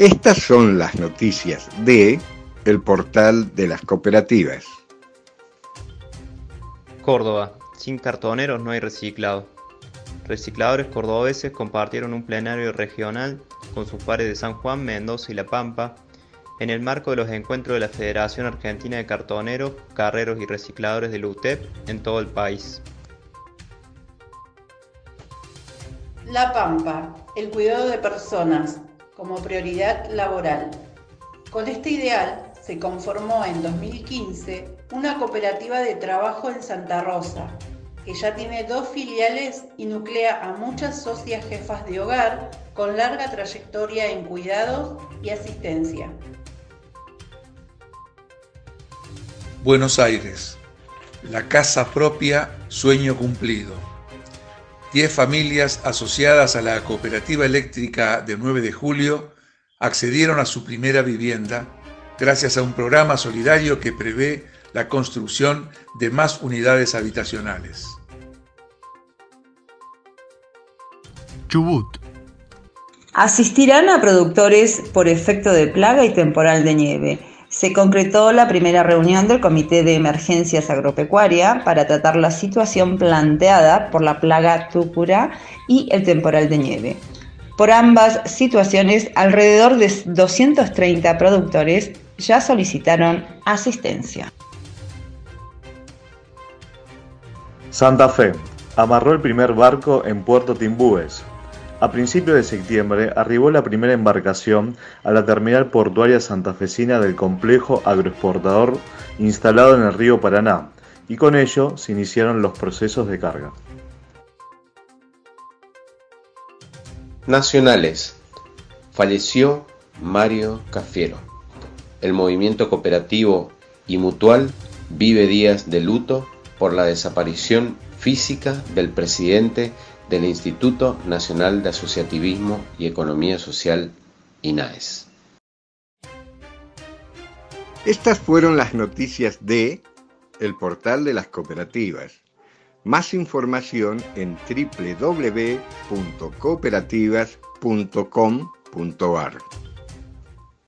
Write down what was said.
Estas son las noticias de el portal de las cooperativas. Córdoba. Sin cartoneros no hay reciclado. Recicladores cordobeses compartieron un plenario regional con sus pares de San Juan, Mendoza y La Pampa en el marco de los encuentros de la Federación Argentina de Cartoneros, Carreros y Recicladores de UTEP en todo el país. La Pampa, el cuidado de personas como prioridad laboral. Con este ideal se conformó en 2015 una cooperativa de trabajo en Santa Rosa, que ya tiene dos filiales y nuclea a muchas socias jefas de hogar con larga trayectoria en cuidados y asistencia. Buenos Aires. La casa propia, sueño cumplido. Diez familias asociadas a la cooperativa eléctrica de 9 de julio accedieron a su primera vivienda gracias a un programa solidario que prevé la construcción de más unidades habitacionales. Chubut. Asistirán a productores por efecto de plaga y temporal de nieve se concretó la primera reunión del Comité de Emergencias Agropecuaria para tratar la situación planteada por la plaga túcura y el temporal de nieve. Por ambas situaciones, alrededor de 230 productores ya solicitaron asistencia. Santa Fe amarró el primer barco en Puerto Timbúes, a principios de septiembre arribó la primera embarcación a la terminal portuaria santafesina del complejo agroexportador instalado en el río Paraná y con ello se iniciaron los procesos de carga. Nacionales. Falleció Mario Cafiero. El movimiento cooperativo y mutual vive días de luto por la desaparición física del presidente del Instituto Nacional de Asociativismo y Economía Social, INAES. Estas fueron las noticias de el portal de las cooperativas. Más información en www.cooperativas.com.ar.